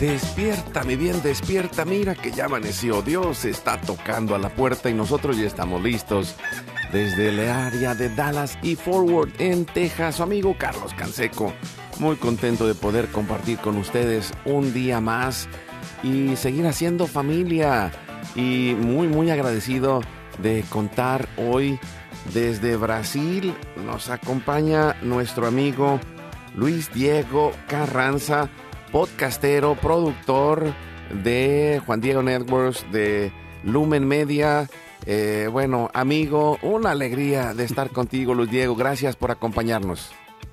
Despierta, mi bien, despierta. Mira que ya amaneció. Dios está tocando a la puerta y nosotros ya estamos listos. Desde el área de Dallas y Forward en Texas, su amigo Carlos Canseco. Muy contento de poder compartir con ustedes un día más y seguir haciendo familia. Y muy, muy agradecido de contar hoy desde Brasil. Nos acompaña nuestro amigo Luis Diego Carranza podcastero, productor de Juan Diego Networks, de Lumen Media. Eh, bueno, amigo, una alegría de estar contigo, Luis Diego. Gracias por acompañarnos.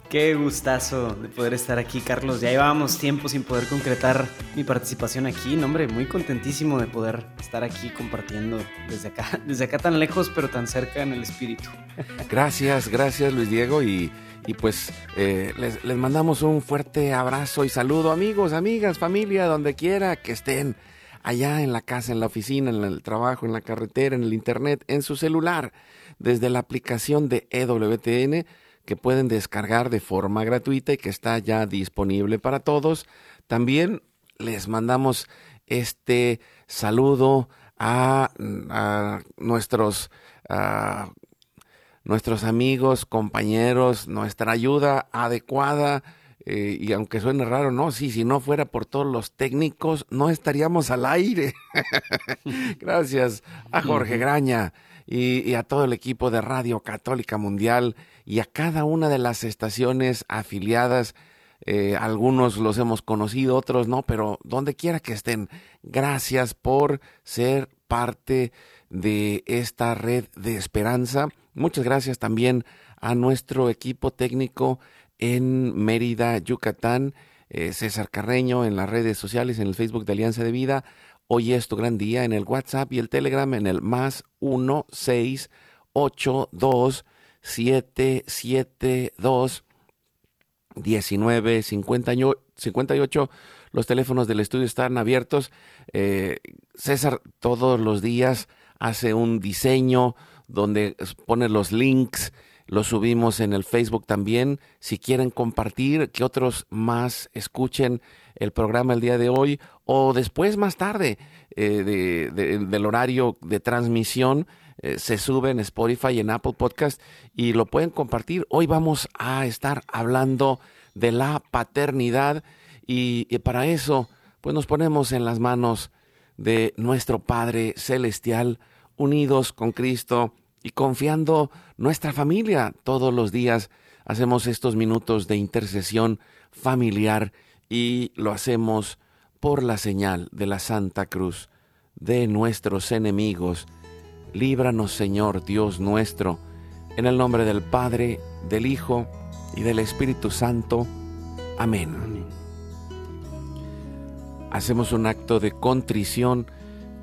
Qué gustazo de poder estar aquí, Carlos. Ya llevábamos tiempo sin poder concretar mi participación aquí. No, hombre, muy contentísimo de poder estar aquí compartiendo desde acá, desde acá tan lejos, pero tan cerca en el espíritu. Gracias, gracias, Luis Diego. Y y pues eh, les, les, mandamos un fuerte abrazo y saludo, amigos, amigas, familia, donde quiera que estén, allá en la casa, en la oficina, en el trabajo, en la carretera, en el internet, en su celular, desde la aplicación de EWTN que pueden descargar de forma gratuita y que está ya disponible para todos. También les mandamos este saludo a, nuestros nuestros amigos, compañeros, nuestra ayuda adecuada. Eh, y aunque suene raro, no, sí, si no fuera por todos los técnicos, no estaríamos al aire. Gracias a Jorge Graña y, a todo el equipo de Radio Católica Mundial y a cada una de las estaciones afiliadas. Eh, algunos los hemos conocido, otros no, pero donde quiera que estén, gracias por ser parte de esta red de esperanza Muchas gracias también a nuestro equipo técnico en Mérida, Yucatán, eh, César Carreño en las redes sociales, en el Facebook de Alianza de Vida. Hoy es tu gran día en el WhatsApp y el Telegram en el más 1 6 8 2 7 7 2 19 58. Los teléfonos del estudio están abiertos. Eh, César todos los días hace un diseño, donde pone los links, los subimos en el Facebook también. Si quieren compartir, que otros más escuchen el programa el día de hoy o después más tarde eh, del horario de transmisión. Eh, se sube en Spotify y en Apple Podcast y lo pueden compartir. Hoy vamos a estar hablando de la paternidad y, y para eso pues nos ponemos en las manos de nuestro Padre Celestial unidos con Cristo y confiando nuestra familia. Todos los días hacemos estos minutos de intercesión familiar y lo hacemos por la señal de la Santa Cruz de nuestros enemigos. Líbranos, Señor Dios nuestro, en el nombre del Padre, del Hijo y del Espíritu Santo. Amén. Hacemos un acto de contrición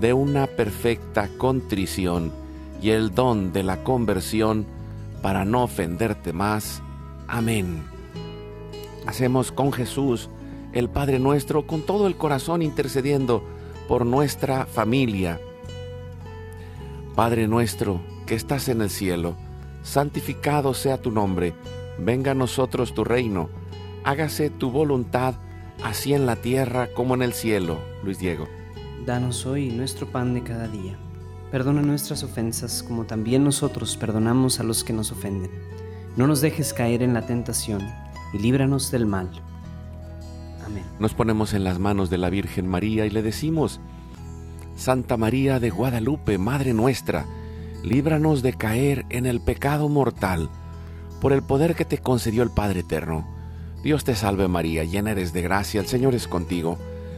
de una perfecta contrición y el don de la conversión para no ofenderte más. Amén. Hacemos con Jesús, el Padre nuestro, con todo el corazón intercediendo por nuestra familia. Padre nuestro, que estás en el cielo, santificado sea tu nombre, venga a nosotros tu reino, hágase tu voluntad, así en la tierra como en el cielo. Luis Diego. Danos hoy nuestro pan de cada día. Perdona nuestras ofensas como también nosotros perdonamos a los que nos ofenden. No nos dejes caer en la tentación y líbranos del mal. Amén. Nos ponemos en las manos de la Virgen María y le decimos, Santa María de Guadalupe, Madre nuestra, líbranos de caer en el pecado mortal, por el poder que te concedió el Padre Eterno. Dios te salve María, llena eres de gracia, el Señor es contigo.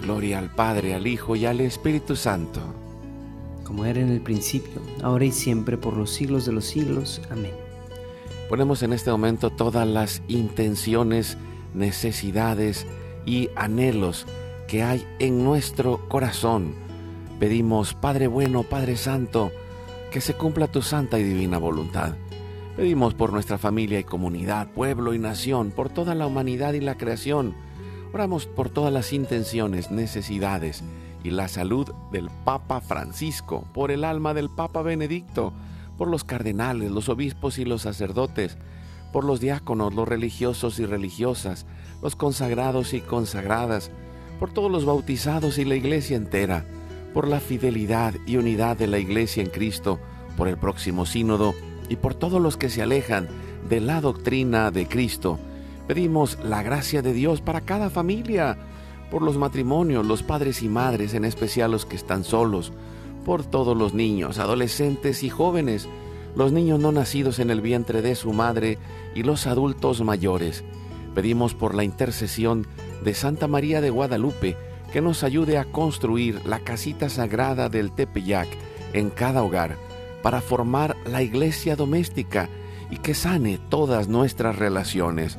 Gloria al Padre, al Hijo y al Espíritu Santo. Como era en el principio, ahora y siempre, por los siglos de los siglos. Amén. Ponemos en este momento todas las intenciones, necesidades y anhelos que hay en nuestro corazón. Pedimos, Padre bueno, Padre Santo, que se cumpla tu santa y divina voluntad. Pedimos por nuestra familia y comunidad, pueblo y nación, por toda la humanidad y la creación. Oramos por todas las intenciones, necesidades y la salud del Papa Francisco, por el alma del Papa Benedicto, por los cardenales, los obispos y los sacerdotes, por los diáconos, los religiosos y religiosas, los consagrados y consagradas, por todos los bautizados y la iglesia entera, por la fidelidad y unidad de la iglesia en Cristo, por el próximo sínodo y por todos los que se alejan de la doctrina de Cristo. Pedimos la gracia de Dios para cada familia, por los matrimonios, los padres y madres, en especial los que están solos, por todos los niños, adolescentes y jóvenes, los niños no nacidos en el vientre de su madre y los adultos mayores. Pedimos por la intercesión de Santa María de Guadalupe que nos ayude a construir la casita sagrada del Tepeyac en cada hogar para formar la iglesia doméstica y que sane todas nuestras relaciones.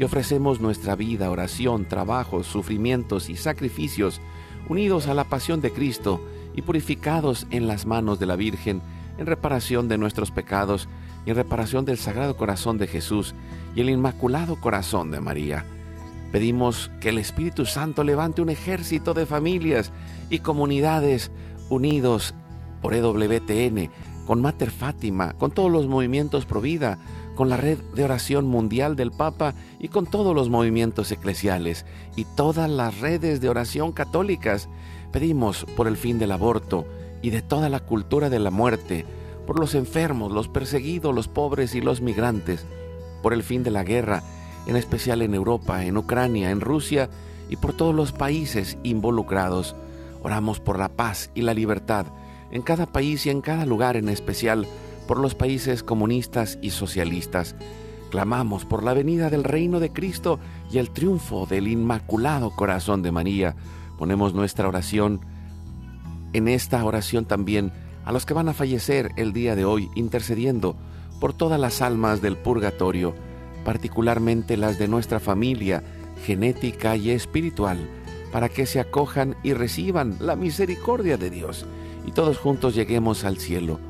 y ofrecemos nuestra vida, oración, trabajos, sufrimientos y sacrificios, unidos a la pasión de Cristo y purificados en las manos de la Virgen, en reparación de nuestros pecados y en reparación del Sagrado Corazón de Jesús y el Inmaculado Corazón de María. Pedimos que el Espíritu Santo levante un ejército de familias y comunidades unidos por EWTN, con Mater Fátima, con todos los movimientos Provida, con la red de oración mundial del Papa y con todos los movimientos eclesiales y todas las redes de oración católicas. Pedimos por el fin del aborto y de toda la cultura de la muerte, por los enfermos, los perseguidos, los pobres y los migrantes, por el fin de la guerra, en especial en Europa, en Ucrania, en Rusia y por todos los países involucrados. Oramos por la paz y la libertad en cada país y en cada lugar, en especial por los países comunistas y socialistas. Clamamos por la venida del reino de Cristo y el triunfo del Inmaculado Corazón de María. Ponemos nuestra oración en esta oración también a los que van a fallecer el día de hoy, intercediendo por todas las almas del purgatorio, particularmente las de nuestra familia, genética y espiritual, para que se acojan y reciban la misericordia de Dios y todos juntos lleguemos al cielo.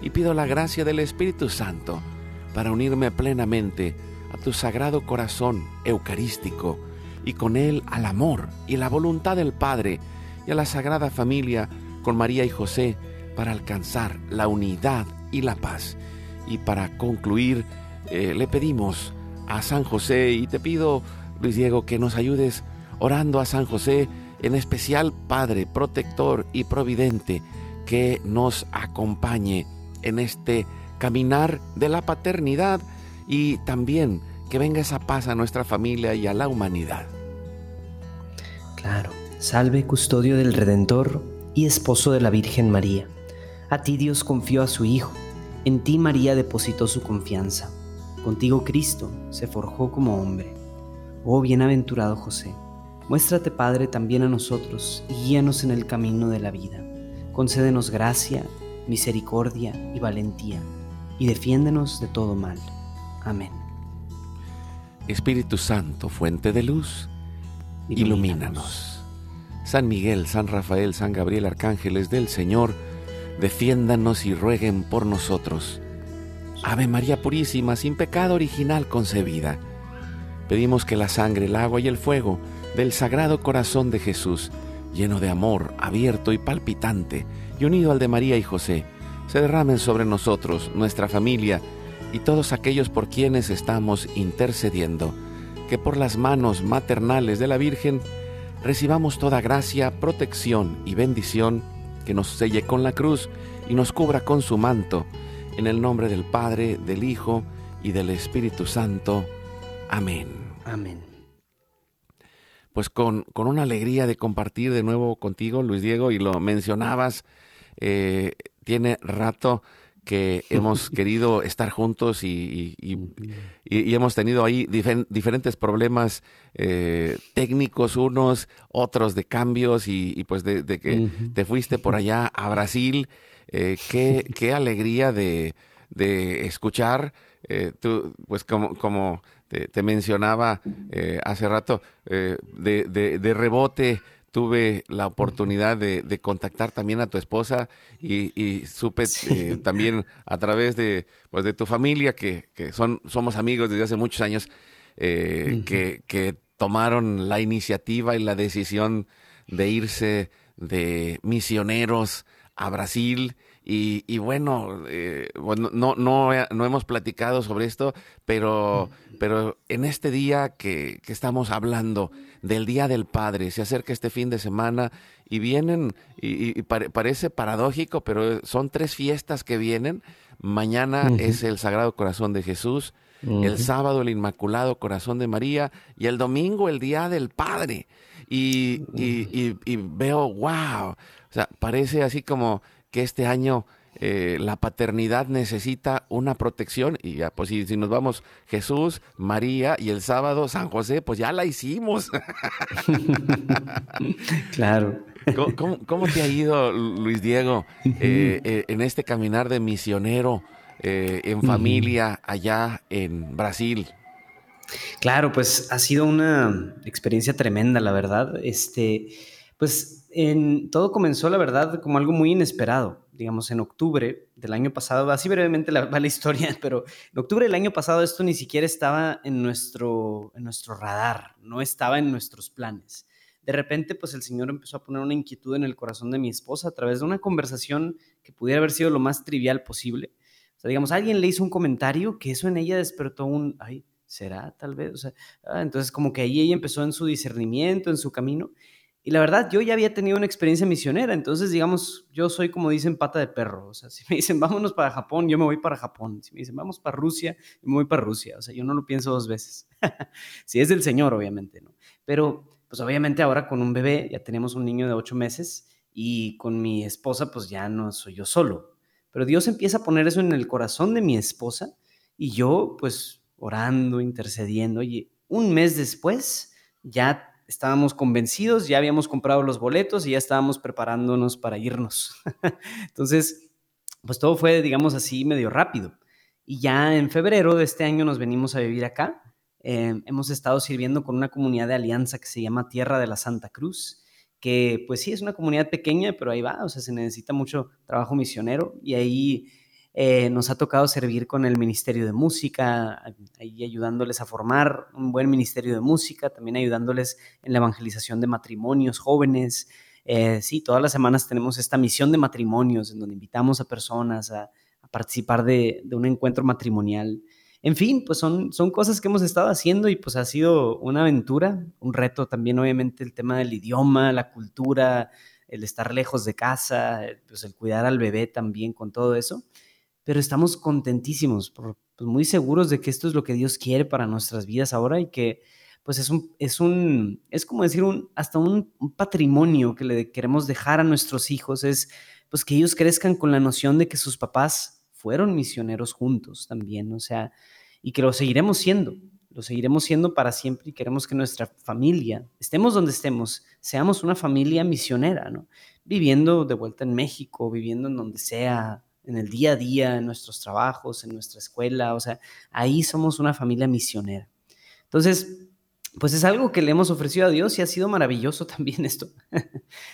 y pido la gracia del Espíritu Santo para unirme plenamente a tu sagrado corazón eucarístico y con él al amor y la voluntad del Padre y a la Sagrada Familia con María y José para alcanzar la unidad y la paz. Y para concluir, eh, le pedimos a San José y te pido, Luis Diego, que nos ayudes orando a San José, en especial Padre, protector y providente, que nos acompañe en este caminar de la paternidad y también que venga esa paz a nuestra familia y a la humanidad. Claro, salve custodio del Redentor y esposo de la Virgen María. A ti Dios confió a su Hijo, en ti María depositó su confianza. Contigo Cristo se forjó como hombre. Oh bienaventurado José, muéstrate Padre también a nosotros y guíanos en el camino de la vida. Concédenos gracia, misericordia y valentía, y defiéndenos de todo mal. Amén. Espíritu Santo, fuente de luz, ilumínanos. San Miguel, San Rafael, San Gabriel, arcángeles del Señor, defiéndanos y rueguen por nosotros. Ave María Purísima, sin pecado original concebida. Pedimos que la sangre, el agua y el fuego del Sagrado Corazón de Jesús, lleno de amor, abierto y palpitante, y unido al de María y José, se derramen sobre nosotros, nuestra familia y todos aquellos por quienes estamos intercediendo, que por las manos maternales de la Virgen recibamos toda gracia, protección y bendición que nos selle con la cruz y nos cubra con su manto, en el nombre del Padre, del Hijo y del Espíritu Santo. Amén. Amén. Pues con, con una alegría de compartir de nuevo contigo, Luis Diego, y lo mencionabas, eh, tiene rato que hemos querido estar juntos y, hemos tenido ahí diferentes problemas eh, técnicos, unos, otros de cambios y, pues de, que te fuiste por allá a Brasil. Eh, qué, qué, alegría de, escuchar, eh, tú, pues como, como te, mencionaba hace rato, de, de rebote tuve la oportunidad de, contactar también a tu esposa y, supe eh, también a través de, pues, de tu familia, que, son, somos amigos desde hace muchos años, eh, que, tomaron la iniciativa y la decisión de irse de misioneros a Brasil. Y, bueno, eh, bueno no, no, no, hemos platicado sobre esto, pero, pero en este día que, que estamos hablando, del Día del Padre. Se acerca este fin de semana y vienen, y, parece paradójico, pero son tres fiestas que vienen. Mañana es el Sagrado Corazón de Jesús, el sábado el Inmaculado Corazón de María y el domingo el Día del Padre. Y, y veo, wow, o sea, parece así como que este año eh, la paternidad necesita una protección y ya, pues si, nos vamos Jesús, María y el sábado San José, pues ya la hicimos. claro. ¿Cómo, te ha ido, Luis Diego, eh, eh, en este caminar de misionero en familia allá en Brasil? Claro, pues ha sido una experiencia tremenda, la verdad. Este, pues en, todo comenzó, la verdad, como algo muy inesperado digamos, en octubre del año pasado, así brevemente la, va la historia, pero en octubre del año pasado esto ni siquiera estaba en nuestro, en nuestro radar, no estaba en nuestros planes. de repente pues el Señor empezó a poner una inquietud en el corazón de mi esposa a través de una conversación que pudiera haber sido lo más trivial posible. O sea, digamos, alguien le hizo un comentario que eso en ella despertó un, ay, ¿será tal vez? O sea, ah, entonces como que ahí ella empezó en su discernimiento, en su camino. Y la verdad, yo ya había tenido una experiencia misionera, entonces, digamos, yo soy como dicen pata de perro, o sea, si me dicen vámonos para Japón, yo me voy para Japón, si me dicen vamos para Rusia, yo me voy para Rusia, o sea, yo no lo pienso dos veces, si es del Señor, obviamente, ¿no? Pero, pues obviamente ahora con un bebé, ya tenemos un niño de ocho meses y con mi esposa, pues ya no soy yo solo, pero Dios empieza a poner eso en el corazón de mi esposa y yo, pues, orando, intercediendo, y un mes después, ya estábamos convencidos, ya habíamos comprado los boletos y ya estábamos preparándonos para irnos. Entonces, pues todo fue, digamos así, medio rápido. Y ya en febrero de este año nos venimos a vivir acá. Eh, hemos estado sirviendo con una comunidad de alianza que se llama Tierra de la Santa Cruz, que pues sí es una comunidad pequeña, pero ahí va, o sea, se necesita mucho trabajo misionero y ahí eh, nos ha tocado servir con el Ministerio de Música, ahí ayudándoles a formar un buen Ministerio de Música, también ayudándoles en la evangelización de matrimonios jóvenes. Eh, sí, todas las semanas tenemos esta misión de matrimonios en donde invitamos a personas a, participar de, un encuentro matrimonial. En fin, pues son, son cosas que hemos estado haciendo y pues ha sido una aventura, un reto también obviamente el tema del idioma, la cultura, el estar lejos de casa, pues el cuidar al bebé también con todo eso pero estamos contentísimos, pues, muy seguros de que esto es lo que Dios quiere para nuestras vidas ahora y que pues es un, es un, es como decir, un, hasta un, patrimonio que le queremos dejar a nuestros hijos, es pues que ellos crezcan con la noción de que sus papás fueron misioneros juntos también, o sea, y que lo seguiremos siendo, lo seguiremos siendo para siempre y queremos que nuestra familia, estemos donde estemos, seamos una familia misionera, ¿no? Viviendo de vuelta en México, viviendo en donde sea, en el día a día, en nuestros trabajos, en nuestra escuela, o sea, ahí somos una familia misionera. Entonces, pues es algo que le hemos ofrecido a Dios y ha sido maravilloso también esto.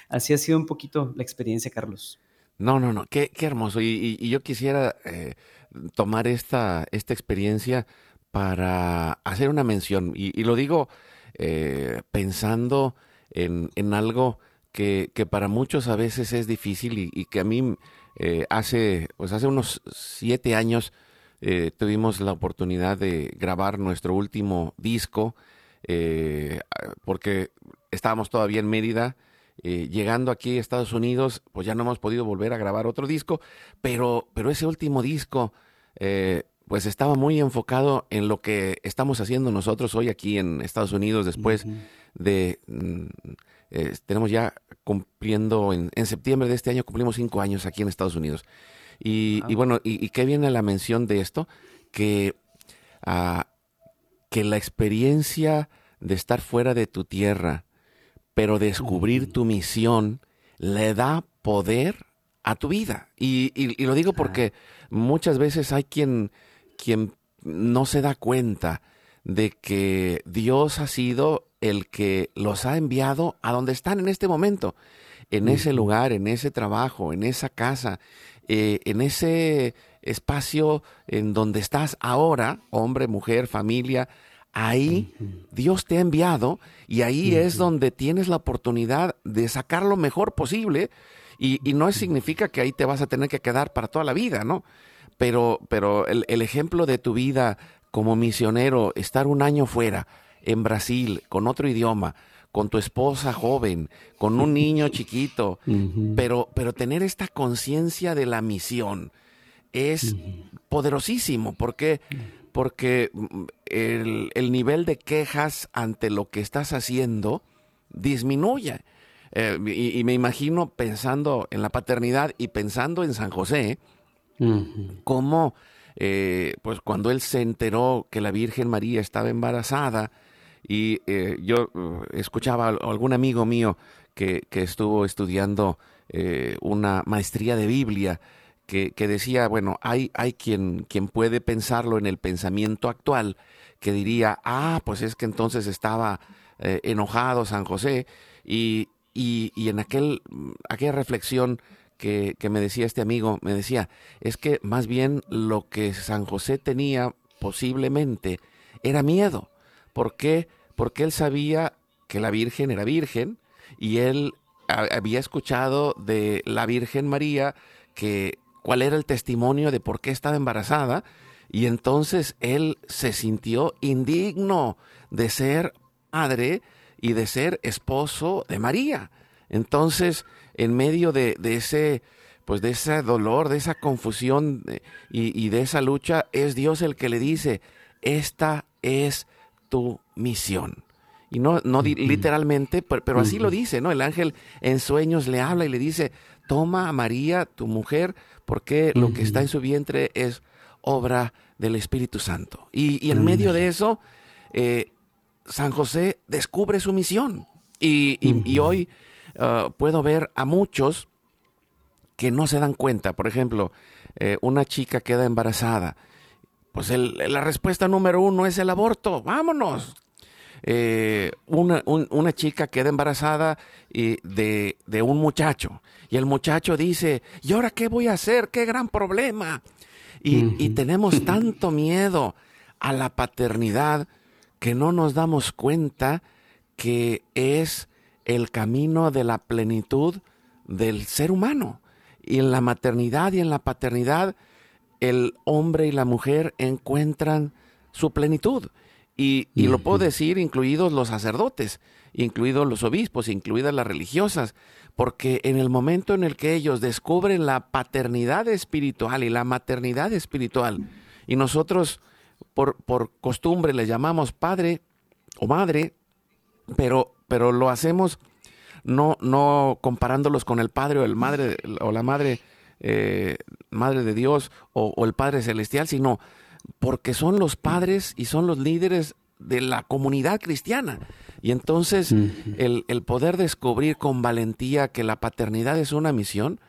Así ha sido un poquito la experiencia, Carlos. No, no, no, qué, qué hermoso. Y, yo quisiera eh, tomar esta, esta experiencia para hacer una mención. Y, lo digo eh, pensando en, en algo que, que, para muchos a veces es difícil y, y que a mí eh, hace, pues hace unos siete años eh, tuvimos la oportunidad de grabar nuestro último disco, eh, porque estábamos todavía en Mérida. llegando aquí a Estados Unidos, pues ya no hemos podido volver a grabar otro disco, pero, pero ese último disco, pues estaba muy enfocado en lo que estamos haciendo nosotros hoy aquí en Estados Unidos después de mm, tenemos ya cumpliendo en, septiembre de este año, cumplimos cinco años aquí en Estados Unidos. Y, bueno, y, qué viene la mención de esto? Que, ah, que la experiencia de estar fuera de tu tierra, pero descubrir tu misión, le da poder a tu vida. Y, y lo digo porque muchas veces hay quien, quien no se da cuenta de que Dios ha sido el que los ha enviado a donde están en este momento, en ese lugar, en ese trabajo, en esa casa, eh, en ese espacio en donde estás ahora, hombre, mujer, familia, ahí Dios te ha enviado y ahí es donde tienes la oportunidad de sacar lo mejor posible y, no significa que ahí te vas a tener que quedar para toda la vida, ¿no? Pero, pero el, el ejemplo de tu vida como misionero, estar un año fuera, en Brasil, con otro idioma, con tu esposa joven, con un niño chiquito, pero, pero tener esta conciencia de la misión es poderosísimo. ¿Por qué? Porque mm, el, nivel de quejas ante lo que estás haciendo disminuye. Eh, y, me imagino pensando en la paternidad y pensando en San José, cómo eh, pues cuando él se enteró que la Virgen María estaba embarazada y eh, yo uh, escuchaba a algún amigo mío que, estuvo estudiando eh, una maestría de Biblia que, decía, bueno, hay, hay quien, quien puede pensarlo en el pensamiento actual, que diría, ah, pues es que entonces estaba enojado San José y, y, y en aquel, aquella reflexión que, me decía este amigo, me decía, es que más bien lo que San José tenía posiblemente era miedo. ¿Por qué? Porque él sabía que la Virgen era virgen y él había escuchado de la Virgen María que cuál era el testimonio de por qué estaba embarazada y entonces él se sintió indigno de ser padre y de ser esposo de María. Entonces, en medio de, ese, pues de ese dolor, de esa confusión eh, y, de esa lucha, es Dios el que le dice, esta es tu misión. Y no, no literalmente, pero, así lo dice, ¿no? El ángel en sueños le habla y le dice, toma a María, tu mujer, porque lo que está en su vientre es obra del Espíritu Santo. Y, en medio de eso, eh, San José descubre su misión. Y, hoy uh, puedo ver a muchos que no se dan cuenta. Por ejemplo, eh, una chica queda embarazada. Pues la respuesta número uno es el aborto. Vámonos. Eh, una, una, chica queda embarazada de, de, un muchacho y el muchacho dice, ¿y ahora qué voy a hacer? ¡Qué gran problema! Y, tenemos tanto miedo a la paternidad que no nos damos cuenta que es el camino de la plenitud del ser humano. Y en la maternidad y en la paternidad, el hombre y la mujer encuentran su plenitud. Y, y, lo puedo decir, incluidos los sacerdotes, incluidos los obispos, incluidas las religiosas, porque en el momento en el que ellos descubren la paternidad espiritual y la maternidad espiritual, y nosotros por, por costumbre le llamamos padre o madre, pero, pero lo hacemos no, no comparándolos con el padre o el madre o la madre, eh, madre de Dios o, o el Padre Celestial, sino porque son los padres y son los líderes de la comunidad cristiana. Y entonces el, poder descubrir con valentía que la paternidad es una misión,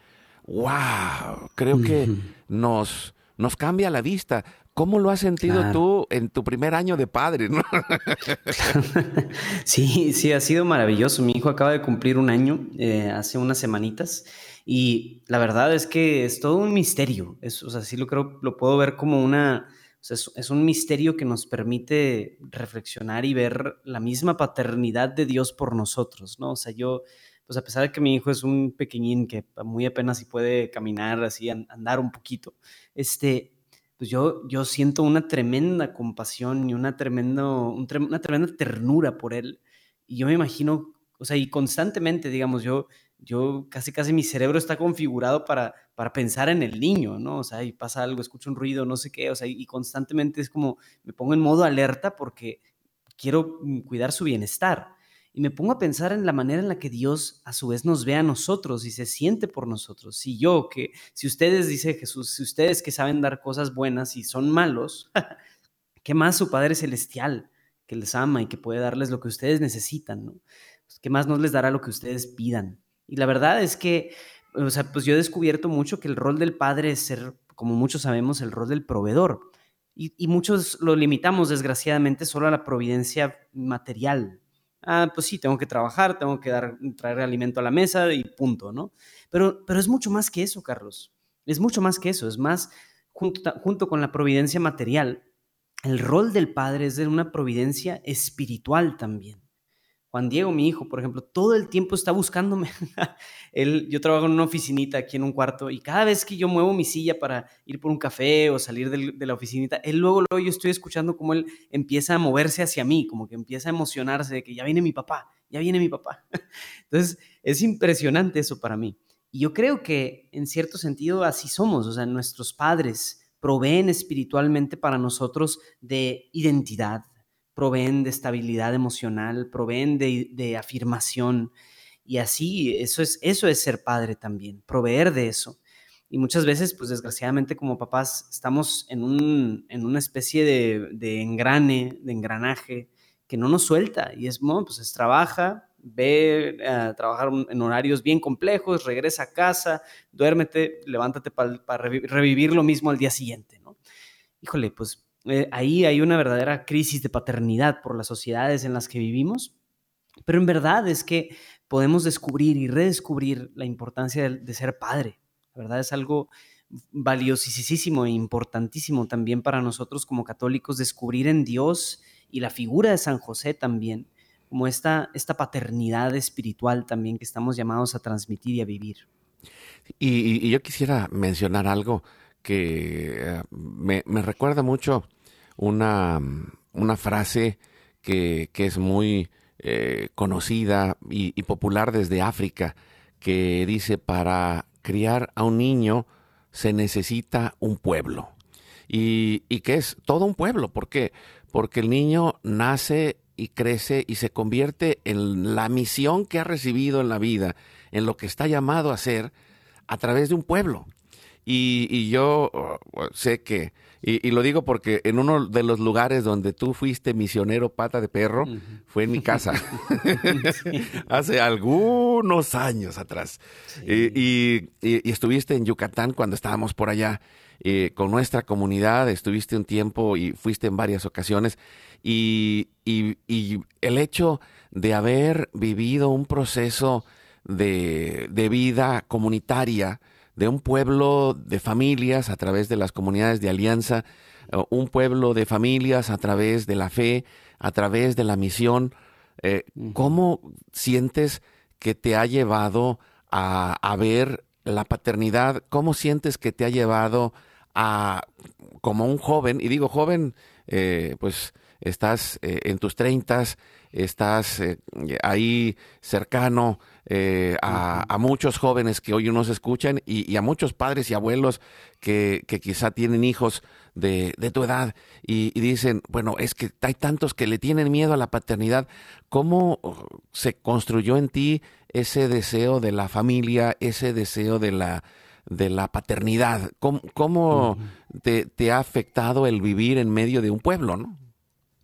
wow, creo que nos, nos cambia la vista. ¿Cómo lo has sentido tú en tu primer año de padre? sí, sí, ha sido maravilloso. Mi hijo acaba de cumplir un año eh, hace unas semanitas y la verdad es que es todo un misterio. Es, o sea, sí lo creo, lo puedo ver como una, es, un misterio que nos permite reflexionar y ver la misma paternidad de Dios por nosotros, ¿no? O sea, yo, pues a pesar de que mi hijo es un pequeñín que muy apenas si puede caminar, así, andar un poquito, este, pues yo, yo siento una tremenda compasión y una, tremendo, una tremenda ternura por él. Y yo me imagino, o sea, y constantemente, digamos, yo yo casi casi mi cerebro está configurado para, para pensar en el niño, ¿no? O sea, y pasa algo, escucho un ruido, no sé qué, o sea, y constantemente es como me pongo en modo alerta porque quiero mm, cuidar su bienestar. Y me pongo a pensar en la manera en la que Dios a su vez nos ve a nosotros y se siente por nosotros. Si yo, que, si ustedes, dice Jesús, si ustedes que saben dar cosas buenas y son malos, ¿qué más su Padre Celestial que les ama y que puede darles lo que ustedes necesitan, ¿no? Pues, ¿Qué más nos les dará lo que ustedes pidan? Y la verdad es que, o sea, pues yo he descubierto mucho que el rol del padre es ser, como muchos sabemos, el rol del proveedor. Y, muchos lo limitamos, desgraciadamente, solo a la providencia material. Ah, pues sí, tengo que trabajar, tengo que dar, traer alimento a la mesa y punto, ¿no? Pero, pero es mucho más que eso, Carlos. Es mucho más que eso. Es más, junto, junto con la providencia material, el rol del padre es de una providencia espiritual también. Juan Diego, mi hijo, por ejemplo, todo el tiempo está buscándome. él, yo trabajo en una oficinita aquí en un cuarto y cada vez que yo muevo mi silla para ir por un café o salir de la oficinita, él luego, luego yo estoy escuchando cómo él empieza a moverse hacia mí, como que empieza a emocionarse de que ya viene mi papá, ya viene mi papá. Entonces, es impresionante eso para mí. Y yo creo que en cierto sentido así somos, o sea, nuestros padres proveen espiritualmente para nosotros de identidad, proveen de estabilidad emocional, proveen de, afirmación. Y así, eso es, eso es ser padre también, proveer de eso. Y muchas veces, pues desgraciadamente como papás, estamos en, un, en una especie de, engrane, de engranaje, que no nos suelta. Y es, bueno, pues es trabaja, ve a trabajar en horarios bien complejos, regresa a casa, duérmete, levántate para revivir lo mismo al día siguiente, ¿no? Híjole, pues eh, ahí hay una verdadera crisis de paternidad por las sociedades en las que vivimos, pero en verdad es que podemos descubrir y redescubrir la importancia de, ser padre. La verdad es algo valiosísimo e importantísimo también para nosotros como católicos descubrir en Dios y la figura de San José también como esta, esta paternidad espiritual también que estamos llamados a transmitir y a vivir. Y, yo quisiera mencionar algo que eh, me, recuerda mucho una, una frase que, es muy eh, conocida y, popular desde África, que dice, para criar a un niño se necesita un pueblo. Y, y que es todo un pueblo, ¿por qué? Porque el niño nace y crece y se convierte en la misión que ha recibido en la vida, en lo que está llamado a ser, a través de un pueblo. Y, yo uh, sé que, y, lo digo porque en uno de los lugares donde tú fuiste misionero pata de perro, fue en mi casa, hace algunos años atrás. Y, estuviste en Yucatán cuando estábamos por allá eh, con nuestra comunidad, estuviste un tiempo y fuiste en varias ocasiones. Y, el hecho de haber vivido un proceso de, vida comunitaria de un pueblo de familias a través de las comunidades de alianza, un pueblo de familias a través de la fe, a través de la misión. Eh, ¿Cómo sientes que te ha llevado a, ver la paternidad? ¿Cómo sientes que te ha llevado a, como un joven, y digo joven, eh, pues estás eh, en tus treintas, estás ahí cercano eh, a, muchos jóvenes que hoy nos escuchan y, a muchos padres y abuelos que, quizá tienen hijos de, tu edad y, dicen, bueno, es que hay tantos que le tienen miedo a la paternidad. ¿Cómo se construyó en ti ese deseo de la familia, ese deseo de la, de la paternidad? ¿Cómo, te, te, ha afectado el vivir en medio de un pueblo, no?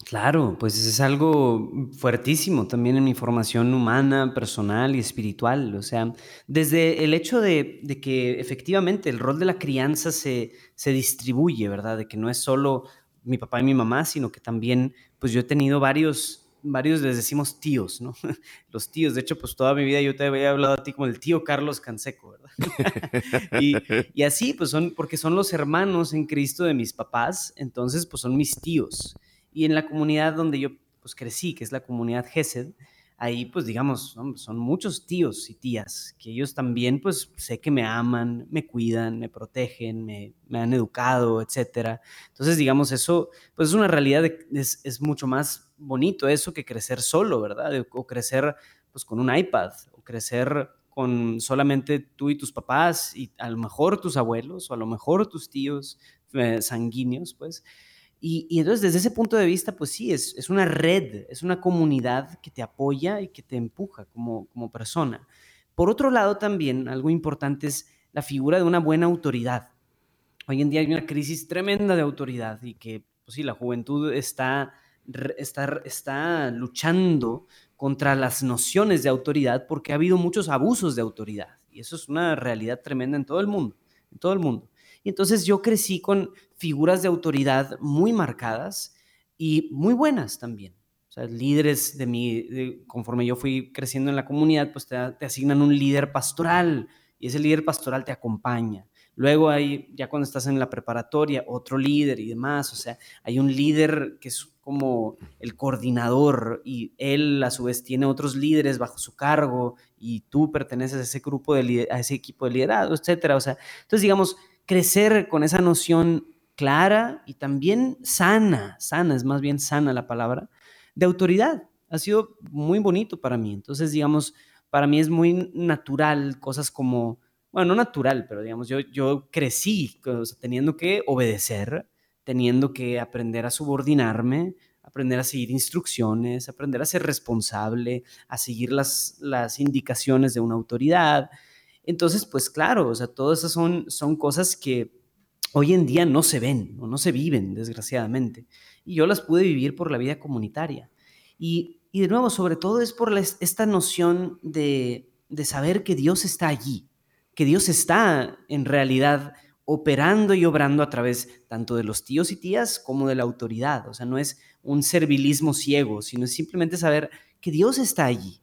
Claro, pues es algo fuertísimo también en mi formación humana, personal y espiritual. O sea, desde el hecho de, que efectivamente el rol de la crianza se, se, distribuye, ¿verdad? De que no es solo mi papá y mi mamá, sino que también, pues yo he tenido varios, varios les decimos tíos, ¿no? Los tíos, de hecho, pues toda mi vida yo te había hablado a ti como el tío Carlos Canseco, ¿verdad? y, y así, pues son, porque son los hermanos en Cristo de mis papás, entonces, pues son mis tíos. Y en la comunidad donde yo pues crecí, que es la comunidad GESED, ahí pues digamos, son muchos tíos y tías que ellos también pues sé que me aman, me cuidan, me protegen, me, han educado, etc. Entonces digamos, eso pues es una realidad, es, es, mucho más bonito eso que crecer solo, ¿verdad? O crecer pues con un iPad, o crecer con solamente tú y tus papás y a lo mejor tus abuelos o a lo mejor tus tíos eh, sanguíneos, pues. Y, entonces desde ese punto de vista, pues sí, es, una red, es una comunidad que te apoya y que te empuja como, como persona. Por otro lado, también algo importante es la figura de una buena autoridad. Hoy en día hay una crisis tremenda de autoridad y que, pues sí, la juventud está, está, está luchando contra las nociones de autoridad porque ha habido muchos abusos de autoridad. Y eso es una realidad tremenda en todo el mundo, en todo el mundo. Y entonces yo crecí con figuras de autoridad muy marcadas y muy buenas también. O sea, líderes de mi, conforme yo fui creciendo en la comunidad, pues te, asignan un líder pastoral y ese líder pastoral te acompaña. Luego hay, ya cuando estás en la preparatoria, otro líder y demás. O sea, hay un líder que es como el coordinador y él a su vez tiene otros líderes bajo su cargo y tú perteneces a ese grupo de a ese equipo de liderazgo, etcétera. O sea, entonces digamos, crecer con esa noción clara y también sana, sana, es más bien sana la palabra, de autoridad. Ha sido muy bonito para mí. Entonces, digamos, para mí es muy natural cosas como, bueno, no natural, pero digamos, yo, yo crecí teniendo que obedecer, teniendo que aprender a subordinarme, aprender a seguir instrucciones, aprender a ser responsable, a seguir las, las indicaciones de una autoridad. Entonces, pues claro, o sea, todas esas son, son cosas que hoy en día no se ven o no se viven, desgraciadamente. Y yo las pude vivir por la vida comunitaria. Y, de nuevo, sobre todo es por esta noción de, de saber que Dios está allí, que Dios está en realidad operando y obrando a través tanto de los tíos y tías como de la autoridad. O sea, no es un servilismo ciego, sino es simplemente saber que Dios está allí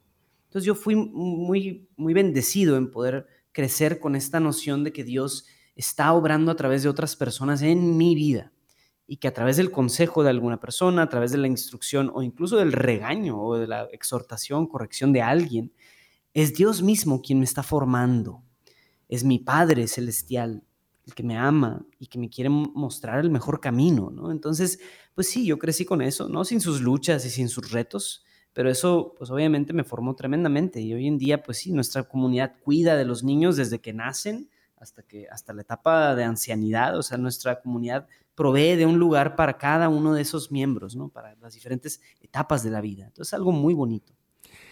entonces yo fui muy, muy bendecido en poder crecer con esta noción de que Dios está obrando a través de otras personas en mi vida. y que a través del consejo de alguna persona, a través de la instrucción o incluso del regaño o de la exhortación, corrección de alguien, es Dios mismo quien me está formando. Es mi Padre celestial el que me ama y que me quiere mostrar el mejor camino, ¿no? Entonces, pues sí, yo crecí con eso, ¿no? Sin sus luchas y sin sus retos, pero eso, pues obviamente me formó tremendamente y hoy en día, pues sí, nuestra comunidad cuida de los niños desde que nacen hasta, que, hasta la etapa de ancianidad, o sea, nuestra comunidad provee de un lugar para cada uno de esos miembros, ¿no? Para las diferentes etapas de la vida. Entonces, algo muy bonito.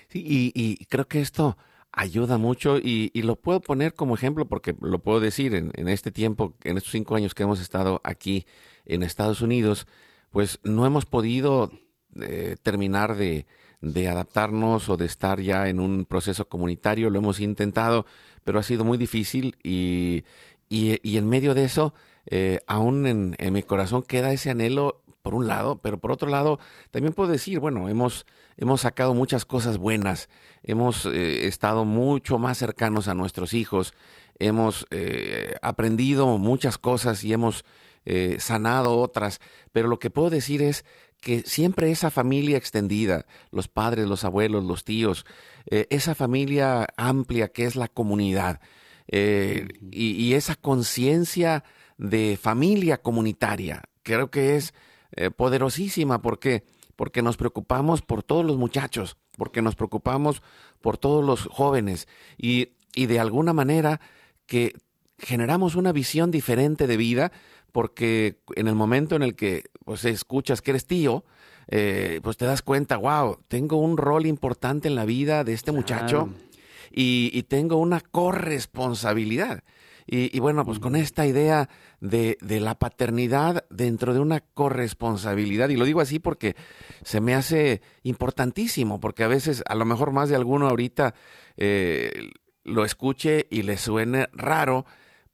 Sí, y, creo que esto ayuda mucho y, lo puedo poner como ejemplo porque lo puedo decir en, este tiempo, en estos cinco años que hemos estado aquí en Estados Unidos, pues no hemos podido eh, terminar de, de adaptarnos o de estar ya en un proceso comunitario, lo hemos intentado, pero ha sido muy difícil y, y, en medio de eso, eh, aún en, mi corazón queda ese anhelo por un lado, pero por otro lado, también puedo decir, bueno, hemos, hemos sacado muchas cosas buenas, hemos eh, estado mucho más cercanos a nuestros hijos, hemos eh, aprendido muchas cosas y hemos sanado otras, pero lo que puedo decir es que siempre esa familia extendida, los padres, los abuelos, los tíos, eh, esa familia amplia que es la comunidad eh, y, esa conciencia de familia comunitaria, creo que es eh, poderosísima porque, porque nos preocupamos por todos los muchachos, porque nos preocupamos por todos los jóvenes y, y de alguna manera que generamos una visión diferente de vida porque en el momento en el que pues, escuchas que eres tío, eh, pues te das cuenta, wow, tengo un rol importante en la vida de este muchacho y, tengo una corresponsabilidad. Y, bueno, pues con esta idea de, la paternidad dentro de una corresponsabilidad, y lo digo así porque se me hace importantísimo, porque a veces, a lo mejor más de alguno ahorita eh, lo escuche y le suene raro,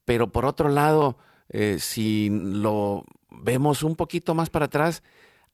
pero por otro lado, eh, si lo vemos un poquito más para atrás,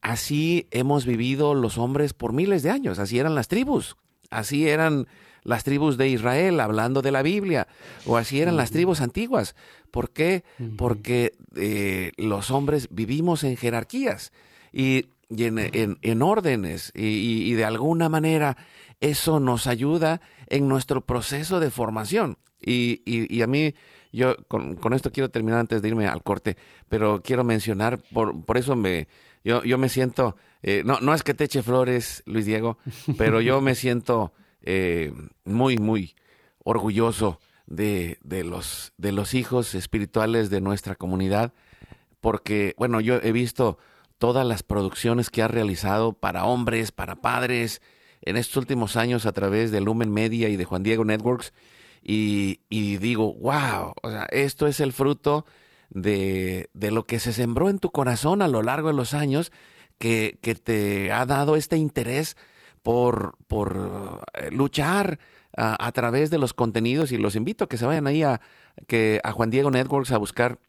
así hemos vivido los hombres por miles de años, así eran las tribus, así eran las tribus de Israel, hablando de la Biblia, o así eran las tribus antiguas. ¿Por qué? Porque eh, los hombres vivimos en jerarquías y, en, órdenes, y, de alguna manera eso nos ayuda en nuestro proceso de formación. y a mí yo con, esto quiero terminar antes de irme al corte, pero quiero mencionar, por, por eso me, yo, yo me siento, eh, no, no es que te eche flores, Luis Diego, pero yo me siento eh, muy, muy orgulloso de, de, los, de los hijos espirituales de nuestra comunidad, porque, bueno, yo he visto todas las producciones que ha realizado para hombres, para padres, en estos últimos años a través de Lumen Media y de Juan Diego Networks, y, digo, wow, o sea, esto es el fruto de, de, lo que se sembró en tu corazón a lo largo de los años, que, que te ha dado este interés por, por eh, luchar a, través de los contenidos y los invito a que se vayan ahí a, que, a Juan Diego Networks a buscar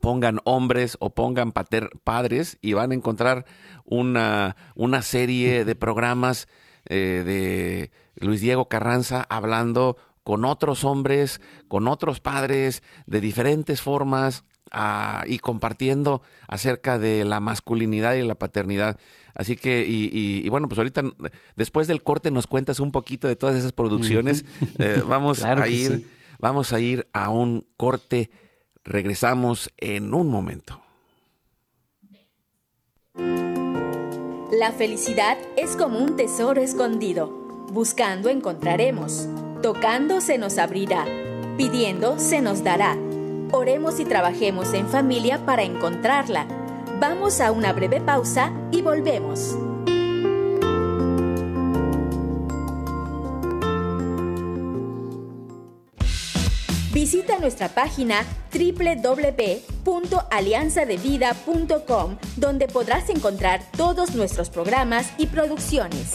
pongan hombres o pongan pater, padres y van a encontrar una, una serie de programas eh, de Luis Diego Carranza hablando con otros hombres, con otros padres, de diferentes formas, ah, y compartiendo acerca de la masculinidad y la paternidad. Así que, y, bueno, pues ahorita, después del corte, nos cuentas un poquito de todas esas producciones. Eh, vamos a ir, vamos a ir a un corte. Regresamos en un momento. La felicidad es como un tesoro escondido. Buscando encontraremos. Tocando se nos abrirá, pidiendo se nos dará. Oremos y trabajemos en familia para encontrarla. Vamos a una breve pausa y volvemos. Visita nuestra página www.alianzadevida.com donde podrás encontrar todos nuestros programas y producciones.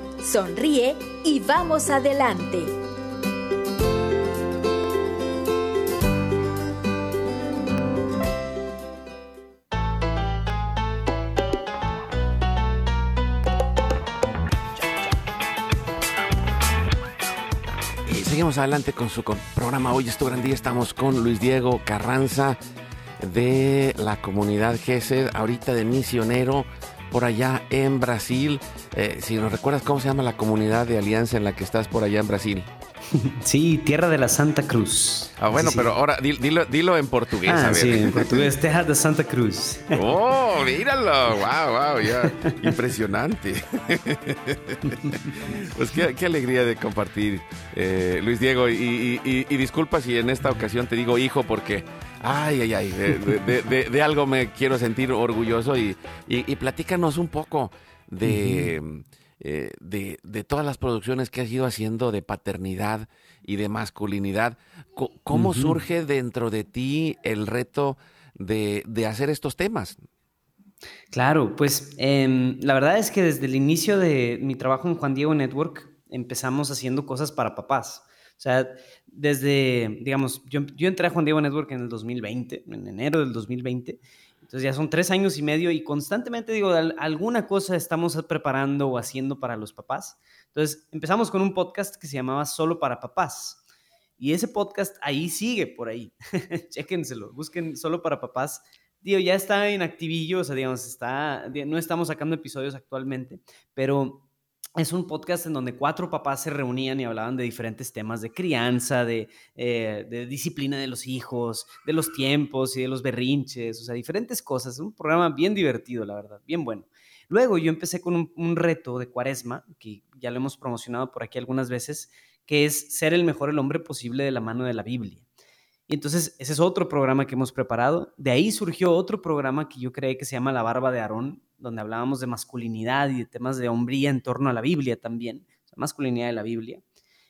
Sonríe y vamos adelante. seguimos adelante con su programa Hoy es tu gran día. Estamos con Luis Diego Carranza de la comunidad GESED, ahorita de misionero por allá en Brasil. Eh, si nos recuerdas cómo se llama la comunidad de alianza en la que estás por allá en Brasil. Sí, Tierra de la Santa Cruz. Ah, bueno, pero ahora dilo, dilo, en portugués. Ah, sí, en portugués, Tierra de Santa Cruz. Oh, míralo. Wow, wow, ya. Impresionante. pues qué, alegría de compartir, eh, Luis Diego. Y, disculpa si en esta ocasión te digo hijo, porque, ay, ay, ay, de, algo me quiero sentir orgulloso. Y, platícanos un poco de. Eh, de, de, todas las producciones que has ido haciendo de paternidad y de masculinidad, ¿cómo surge dentro de ti el reto de, de hacer estos temas? Claro, pues em, la verdad es que desde el inicio de mi trabajo en Juan Diego Network empezamos haciendo cosas para papás. O sea, desde, digamos, yo, yo entré a Juan Diego Network en el 2020, en enero del 2020, entonces ya son tres años y medio y constantemente digo, alguna cosa estamos preparando o haciendo para los papás. Entonces empezamos con un podcast que se llamaba Solo para Papás. Y ese podcast ahí sigue por ahí. Chéquenselo, busquen Solo para Papás. Digo, ya está en activillo, o sea, digamos, está, no estamos sacando episodios actualmente, pero es un podcast en donde cuatro papás se reunían y hablaban de diferentes temas de crianza, de, eh, de, disciplina de los hijos, de los tiempos y de los berrinches, o sea, diferentes cosas. Un programa bien divertido, la verdad, bien bueno. Luego yo empecé con un, un reto de cuaresma, que ya lo hemos promocionado por aquí algunas veces, que es ser el mejor el hombre posible de la mano de la Biblia. Entonces ese es otro programa que hemos preparado. De ahí surgió otro programa que yo creé que se llama La Barba de Aarón, donde hablábamos de masculinidad y de temas de hombría en torno a la Biblia también, masculinidad de la Biblia.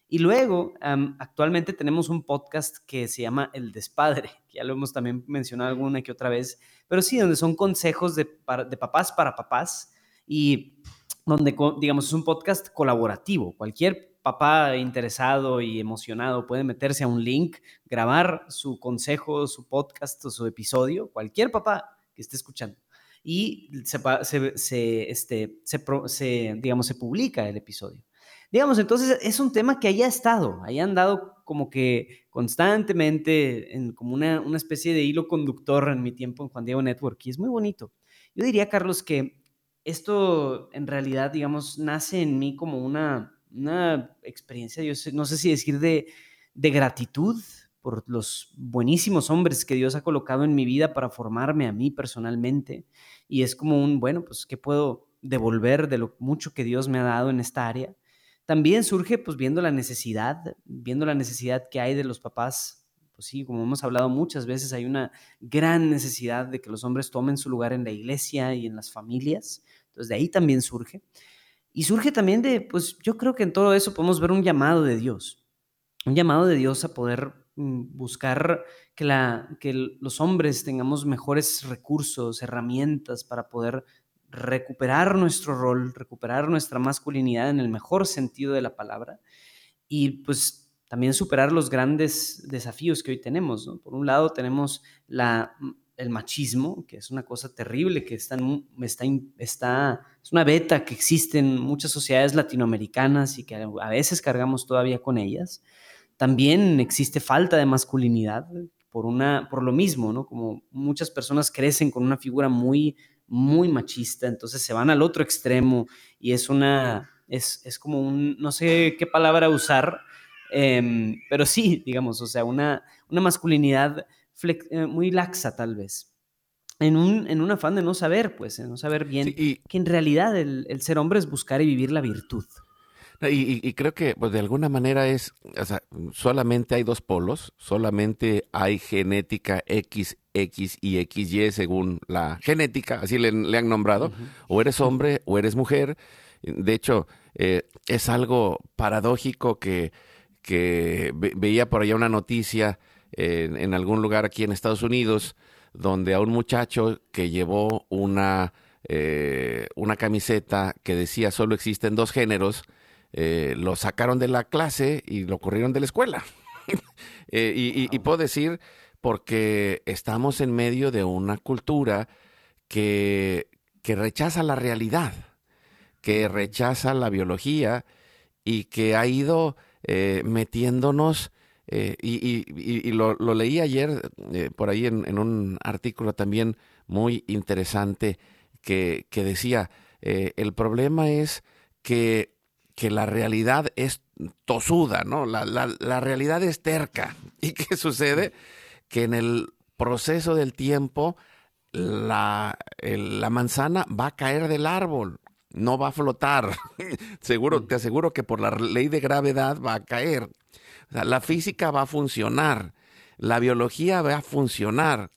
Y luego, actualmente tenemos un podcast que se llama El Despadre, que ya lo hemos también mencionado alguna que otra vez, pero sí, donde son consejos de, de papás para papás y donde, digamos, es un podcast colaborativo. Cualquier papá interesado y emocionado puede meterse a un link, grabar su consejo, su podcast o su episodio, cualquier papá que esté escuchando y se, se, este, se, digamos, se publica el episodio. Digamos, entonces es un tema que haya estado, haya andado como que constantemente en como una, una especie de hilo conductor en mi tiempo en Juan Diego Network y es muy bonito. Yo diría, Carlos, que esto en realidad, digamos, nace en mí como una, una experiencia, yo no sé si decir de, de gratitud, por los buenísimos hombres que Dios ha colocado en mi vida para formarme a mí personalmente. Y es como un, bueno, pues, ¿qué puedo devolver de lo mucho que Dios me ha dado en esta área? También surge, pues, viendo la necesidad, viendo la necesidad que hay de los papás. Pues sí, como hemos hablado muchas veces, hay una gran necesidad de que los hombres tomen su lugar en la iglesia y en las familias. Entonces, de ahí también surge. Y surge también de, pues yo creo que en todo eso podemos ver un llamado de Dios, un llamado de Dios a poder Mm, buscar que, la, que los hombres tengamos mejores recursos, herramientas para poder recuperar nuestro rol, recuperar nuestra masculinidad en el mejor sentido de la palabra y pues también superar los grandes desafíos que hoy tenemos. Por un lado tenemos la, el machismo, que es una cosa terrible, que está, está, está, es una beta que existe en muchas sociedades latinoamericanas y que a veces cargamos todavía con ellas. También existe falta de masculinidad por, una, por lo mismo, ¿no? Como muchas personas crecen con una figura muy, muy machista, entonces se van al otro extremo y es una, es, es como un, no sé qué palabra usar, em, pero sí, digamos, o sea, una, una masculinidad eh, muy laxa tal vez. En un, en un afán de no saber, pues, de no saber bien que en realidad el, el ser hombre es buscar y vivir la virtud. Y, creo que pues de alguna manera es, o sea, solamente hay dos polos, solamente hay genética X, X y XY según la genética, así le, han nombrado, o eres hombre o eres mujer. De hecho, eh, es algo paradójico que, que veía por allá una noticia en, algún lugar aquí en Estados Unidos, donde a un muchacho que llevó una, eh, una camiseta que decía solo existen dos géneros, eh, lo sacaron de la clase y lo corrieron de la escuela. Eh, y, puedo decir porque estamos en medio de una cultura que, que rechaza la realidad, que rechaza la biología y que ha ido metiéndonos eh, y, lo, leí ayer eh, por ahí en, un artículo también muy interesante que, decía, eh, el problema es que, que, la realidad es tosuda, ¿no? La, la, realidad es terca. ¿Y qué sucede? Que en el proceso del tiempo la, la manzana va a caer del árbol, no va a flotar. Seguro, te aseguro que por la ley de gravedad va a caer la física va a funcionar, la biología va a funcionar.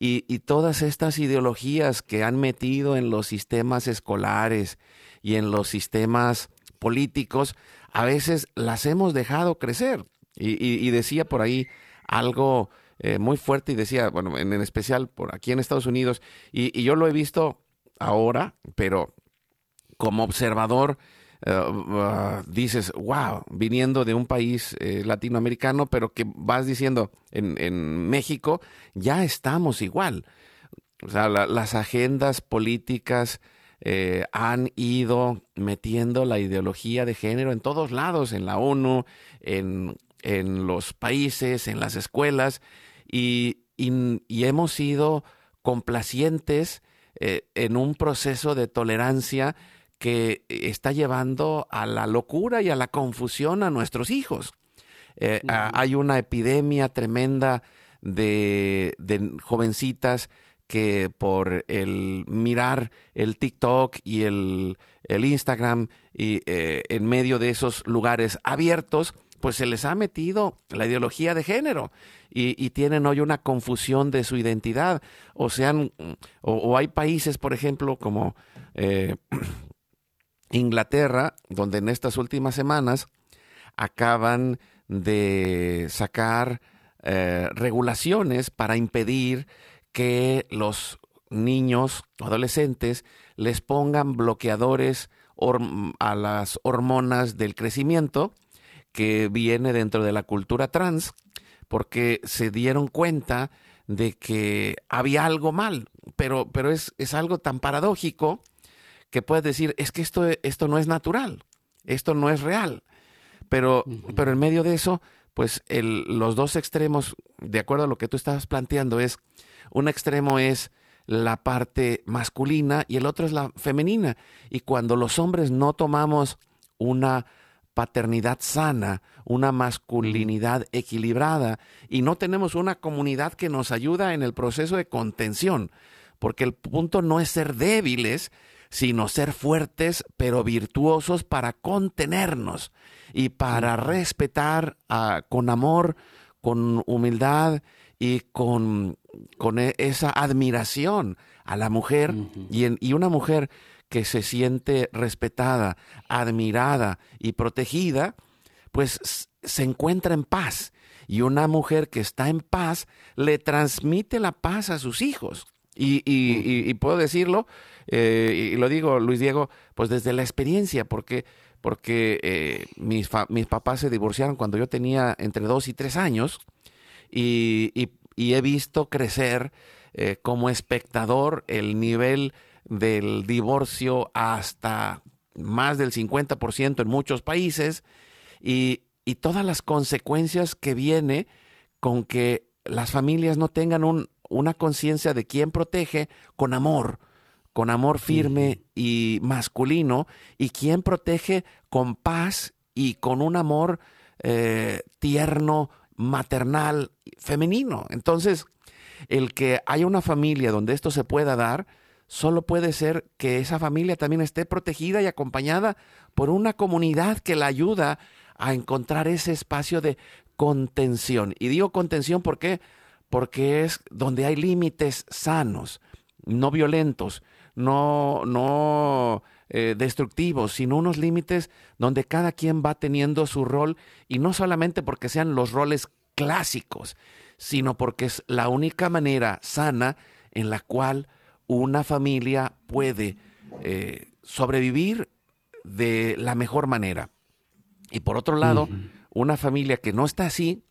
Y, todas estas ideologías que han metido en los sistemas escolares y en los sistemas políticos, a veces las hemos dejado crecer. Y, decía por ahí algo eh, muy fuerte y decía, bueno, en, especial por aquí en Estados Unidos, y, yo lo he visto ahora, pero como observador uh, dices, wow, viniendo de un país eh, latinoamericano, pero que vas diciendo, en, México ya estamos igual. O sea, las agendas políticas eh, han ido metiendo la ideología de género en todos lados, en la ONU, en, los países, en las escuelas, y, y hemos sido complacientes en un proceso de tolerancia que está llevando a la locura y a la confusión a nuestros hijos. Eh, hay una epidemia tremenda de, jovencitas que por el mirar el TikTok y el, Instagram y eh, en medio de esos lugares abiertos, pues se les ha metido la ideología de género y, tienen hoy una confusión de su identidad. O sean, o, hay países, por ejemplo, como eh, Inglaterra, donde en estas últimas semanas acaban de sacar eh, regulaciones para impedir que los niños o adolescentes les pongan bloqueadores a las hormonas del crecimiento que viene dentro de la cultura trans, porque se dieron cuenta de que había algo mal, pero, pero es, es algo tan paradójico que puedes decir, es que esto, esto no es natural, esto no es real. Pero, pero en medio de eso, pues el, los dos extremos, de acuerdo a lo que tú estabas planteando, es, un extremo es la parte masculina y el otro es la femenina. Y cuando los hombres no tomamos una paternidad sana, una masculinidad equilibrada y no tenemos una comunidad que nos ayuda en el proceso de contención, porque el punto no es ser débiles, sino ser fuertes pero virtuosos para contenernos y para respetar ah, con amor, con humildad y con, con e, esa admiración a la mujer y, y una mujer que se siente respetada, admirada y protegida, pues se encuentra en paz. Y una mujer que está en paz le transmite la paz a sus hijos. Y, y, y puedo decirlo, eh, y lo digo, Luis Diego, pues desde la experiencia, porque, porque eh, mis, mis papás se divorciaron cuando yo tenía entre dos y tres años y, he visto crecer eh, como espectador el nivel del divorcio hasta más del 50% en muchos países y, y todas las consecuencias que viene con que las familias no tengan un, una conciencia de quién protege con amor, con amor firme y masculino, y quien protege con paz y con un amor eh, tierno, maternal, femenino. Entonces, el que haya una familia donde esto se pueda dar, solo puede ser que esa familia también esté protegida y acompañada por una comunidad que la ayuda a encontrar ese espacio de contención. Y digo contención porque porque es donde hay límites sanos, no violentos, no, no eh, destructivos, sino unos límites donde cada quien va teniendo su rol y no solamente porque sean los roles clásicos, sino porque es la única manera sana en la cual una familia puede eh, sobrevivir de la mejor manera. Y por otro lado, una familia que no está así,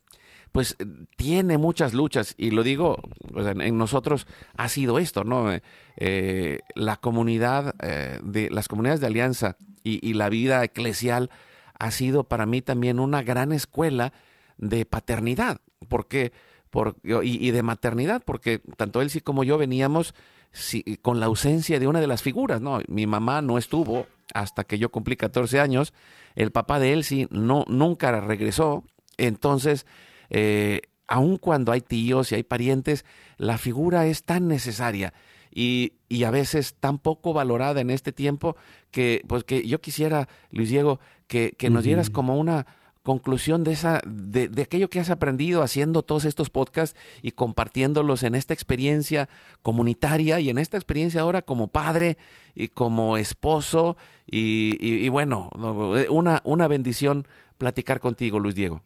pues tiene muchas luchas, y lo digo, en nosotros ha sido esto, ¿no? Eh, la comunidad, eh, de las comunidades de alianza y, la vida eclesial ha sido para mí también una gran escuela de paternidad, porque, por, y, de maternidad, porque tanto él sí como yo veníamos con la ausencia de una de las figuras, ¿no? Mi mamá no estuvo hasta que yo cumplí 14 años, el papá de Elsie no, nunca regresó, entonces, eh, aun cuando hay tíos y hay parientes, la figura es tan necesaria y, y, a veces tan poco valorada en este tiempo que, pues que yo quisiera, Luis Diego, que, que nos dieras como una conclusión de, esa, de, de, aquello que has aprendido haciendo todos estos podcasts y compartiéndolos en esta experiencia comunitaria y en esta experiencia ahora como padre y como esposo y, y, bueno, una, una bendición platicar contigo, Luis Diego.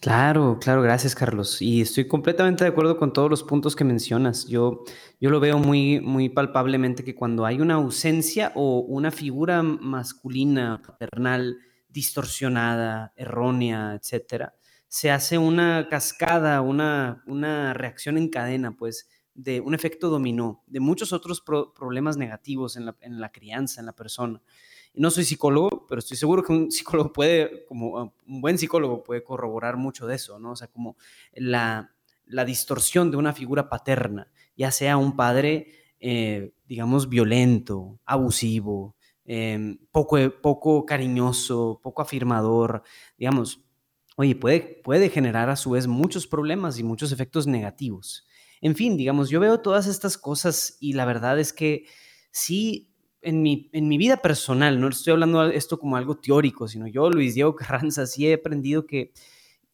Claro, claro, gracias Carlos. Y estoy completamente de acuerdo con todos los puntos que mencionas. Yo, yo lo veo muy, muy palpablemente que cuando hay una ausencia o una figura masculina, paternal, distorsionada, errónea, etcétera, se hace una cascada, una, una reacción en cadena, pues, de un efecto dominó, de muchos otros problemas negativos en la, en la crianza, en la persona. No soy psicólogo, pero estoy seguro que un psicólogo puede, como ah, un buen psicólogo, puede corroborar mucho de eso, ¿no? O sea, como la, la distorsión de una figura paterna, ya sea un padre, eh, digamos, violento, abusivo, Em, poco, poco cariñoso, poco afirmador, digamos, oye, puede, puede generar a su vez muchos problemas y muchos efectos negativos. En fin, digamos, yo veo todas estas cosas y la verdad es que sí, en mi, en mi vida personal, no estoy hablando esto como algo teórico, sino yo, Luis Diego Carranza, sí he aprendido que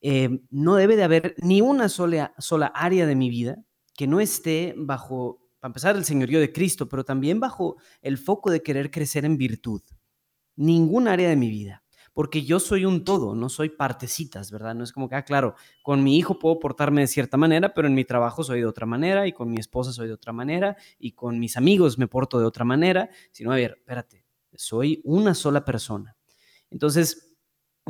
em, no debe de haber ni una sola, sola área de mi vida que no esté bajo para empezar, el señorío de Cristo, pero también bajo el foco de querer crecer en virtud. Ningún área de mi vida, porque yo soy un todo, no soy partecitas, ¿verdad? No es como que, ah, claro, con mi hijo puedo portarme de cierta manera, pero en mi trabajo soy de otra manera, y con mi esposa soy de otra manera, y con mis amigos me porto de otra manera, sino, a ver, espérate, soy una sola persona. Entonces,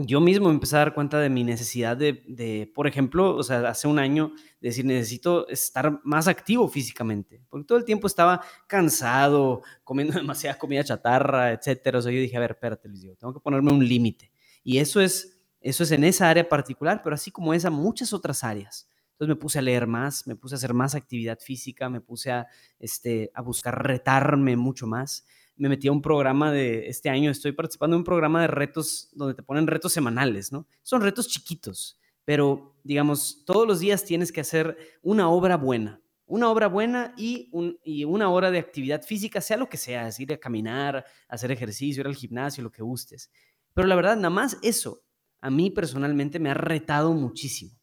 yo mismo empecé a dar cuenta de mi necesidad de, por ejemplo, o sea, hace un año, decir, necesito estar más activo físicamente, porque todo el tiempo estaba cansado, comiendo demasiada comida chatarra, etcétera. O sea, yo dije, a ver, espérate, les digo, tengo que ponerme un límite. Y eso es, eso es en esa área particular, pero así como esa, muchas otras áreas. Entonces me puse a leer más, me puse a hacer más actividad física, me puse a, este, a buscar retarme mucho más me metí a un programa de este año, estoy participando en un programa de retos donde te ponen retos semanales, ¿no? Son retos chiquitos, pero digamos, todos los días tienes que hacer una obra buena, una obra buena y, y una hora de actividad física, sea lo que sea, es ir a caminar, hacer ejercicio, ir al gimnasio, lo que gustes. Pero la verdad, nada más eso, a mí personalmente me ha retado muchísimo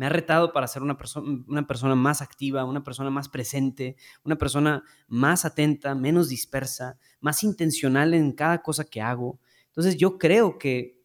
me ha retado para ser una, persona más activa, una persona más presente, una persona más atenta, menos dispersa, más intencional en cada cosa que hago. Entonces yo creo que,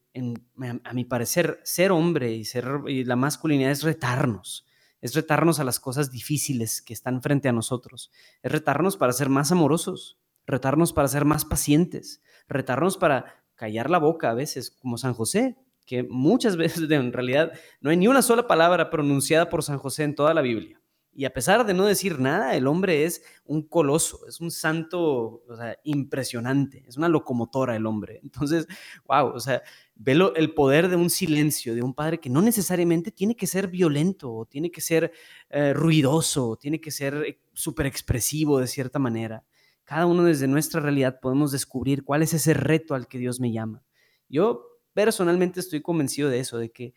a, mi parecer, ser hombre y, ser, y la masculinidad es retarnos, es retarnos a las cosas difíciles que están frente a nosotros, es retarnos para ser más amorosos, retarnos para ser más pacientes, retarnos para callar la boca a veces, como San José, que muchas veces en realidad no hay ni una sola palabra pronunciada por San José en toda la Biblia. Y a pesar de no decir nada, el hombre es un coloso, es un santo impresionante, es una locomotora el hombre. Entonces, wow, o sea, ve el poder de un silencio, de un padre que no necesariamente tiene que ser violento, o tiene que ser eh, ruidoso, tiene que ser eh, súper expresivo de cierta manera. Cada uno desde nuestra realidad podemos descubrir cuál es ese reto al que Dios me llama. Yo personalmente estoy convencido de eso, de que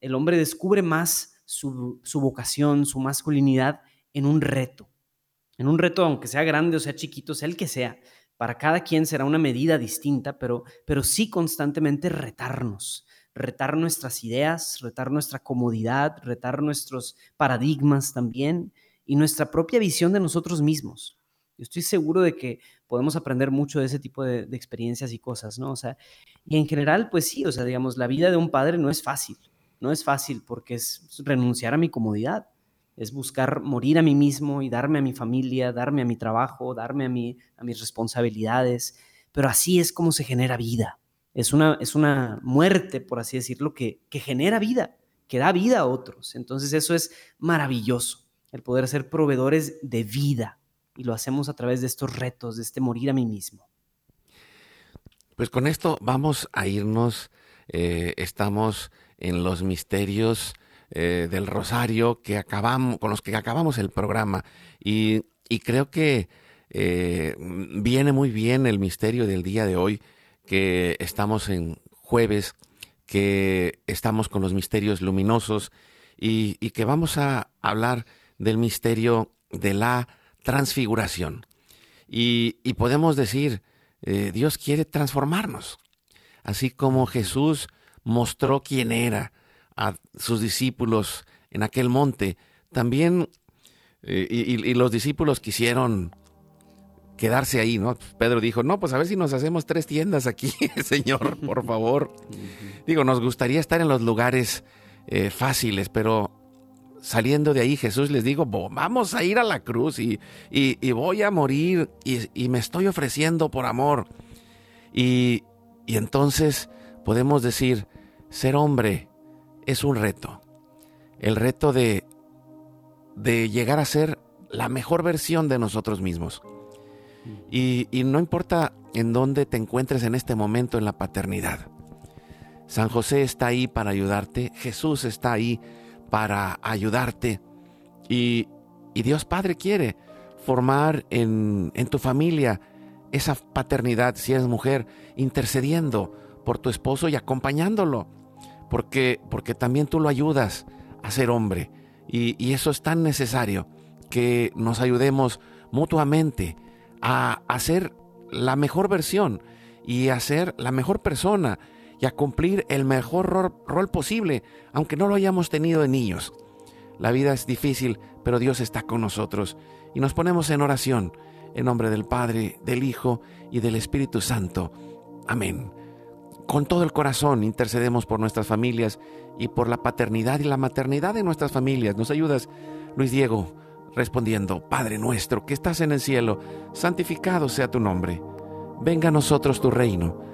el hombre descubre más su, vocación, su masculinidad en un reto. En un reto, aunque sea grande o sea chiquito, sea el que sea. Para cada quien será una medida distinta, pero, pero sí constantemente retarnos, retar nuestras ideas, retar nuestra comodidad, retar nuestros paradigmas también y nuestra propia visión de nosotros mismos. Yo estoy seguro de que podemos aprender mucho de ese tipo de, experiencias y cosas, ¿no? O sea, y en general, pues sí, o sea, digamos, la vida de un padre no es fácil, no es fácil porque es renunciar a mi comodidad, es buscar morir a mí mismo y darme a mi familia, darme a mi trabajo, darme a, mi, a mis responsabilidades, pero así es como se genera vida. Es una, es una muerte, por así decirlo, que, que genera vida, que da vida a otros. Entonces eso es maravilloso, el poder ser proveedores de vida. Y lo hacemos a través de estos retos, de este morir a mí mismo. Pues con esto vamos a irnos. Eh, estamos en los misterios eh, del Rosario que acabamos, con los que acabamos el programa. Y, creo que eh, viene muy bien el misterio del día de hoy, que estamos en jueves, que estamos con los misterios luminosos y, que vamos a hablar del misterio de la transfiguración. Y, podemos decir, eh, Dios quiere transformarnos, así como Jesús mostró quién era, a sus discípulos en aquel monte, también, eh, y, los discípulos quisieron quedarse ahí, ¿no? Pedro dijo, no, pues a ver si nos hacemos tres tiendas aquí, Señor, por favor. Digo, nos gustaría estar en los lugares eh, fáciles, pero saliendo de ahí Jesús les digo, vamos a ir a la cruz y, y voy a morir y, me estoy ofreciendo por amor. Y, y entonces podemos decir, ser hombre es un reto. El reto de, de llegar a ser la mejor versión de nosotros mismos. Y, y, no importa en dónde te encuentres en este momento en la paternidad. San José está ahí para ayudarte, Jesús está ahí para ayudarte y, y Dios Padre quiere formar en, en tu familia esa paternidad, si eres mujer, intercediendo por tu esposo y acompañándolo porque, porque también tú lo ayudas a ser hombre. Y, eso es tan necesario que nos ayudemos mutuamente a, hacer la mejor versión y a ser la mejor persona y a cumplir el mejor rol, posible, aunque no lo hayamos tenido de niños. La vida es difícil, pero Dios está con nosotros y nos ponemos en oración en nombre del Padre, del Hijo y del Espíritu Santo. Amén. Con todo el corazón intercedemos por nuestras familias y por la paternidad y la maternidad de nuestras familias. Nos ayudas, Luis Diego, respondiendo, Padre nuestro que estás en el cielo, santificado sea tu nombre. Venga a nosotros tu reino,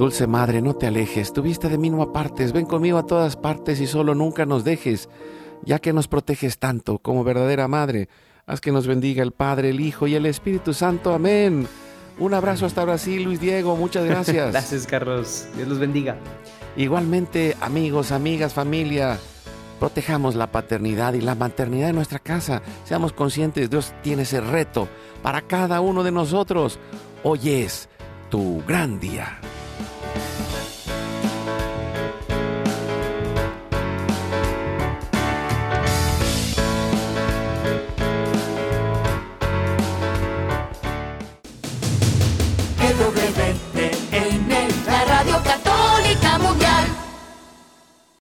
Dulce Madre, no te alejes, tu vista de mí no apartes, ven conmigo a todas partes y solo nunca nos dejes ya que nos proteges tanto como verdadera madre. Haz que nos bendiga el Padre, el Hijo y el Espíritu Santo. Amén. Un abrazo hasta Brasil, Luis Diego. Muchas gracias. gracias, Carlos. Dios los bendiga. Igualmente, amigos, amigas, familia, Protejamos la paternidad y la maternidad de nuestra casa. Seamos conscientes, Dios tiene ese reto para cada uno de nosotros. Hoy es tu gran día.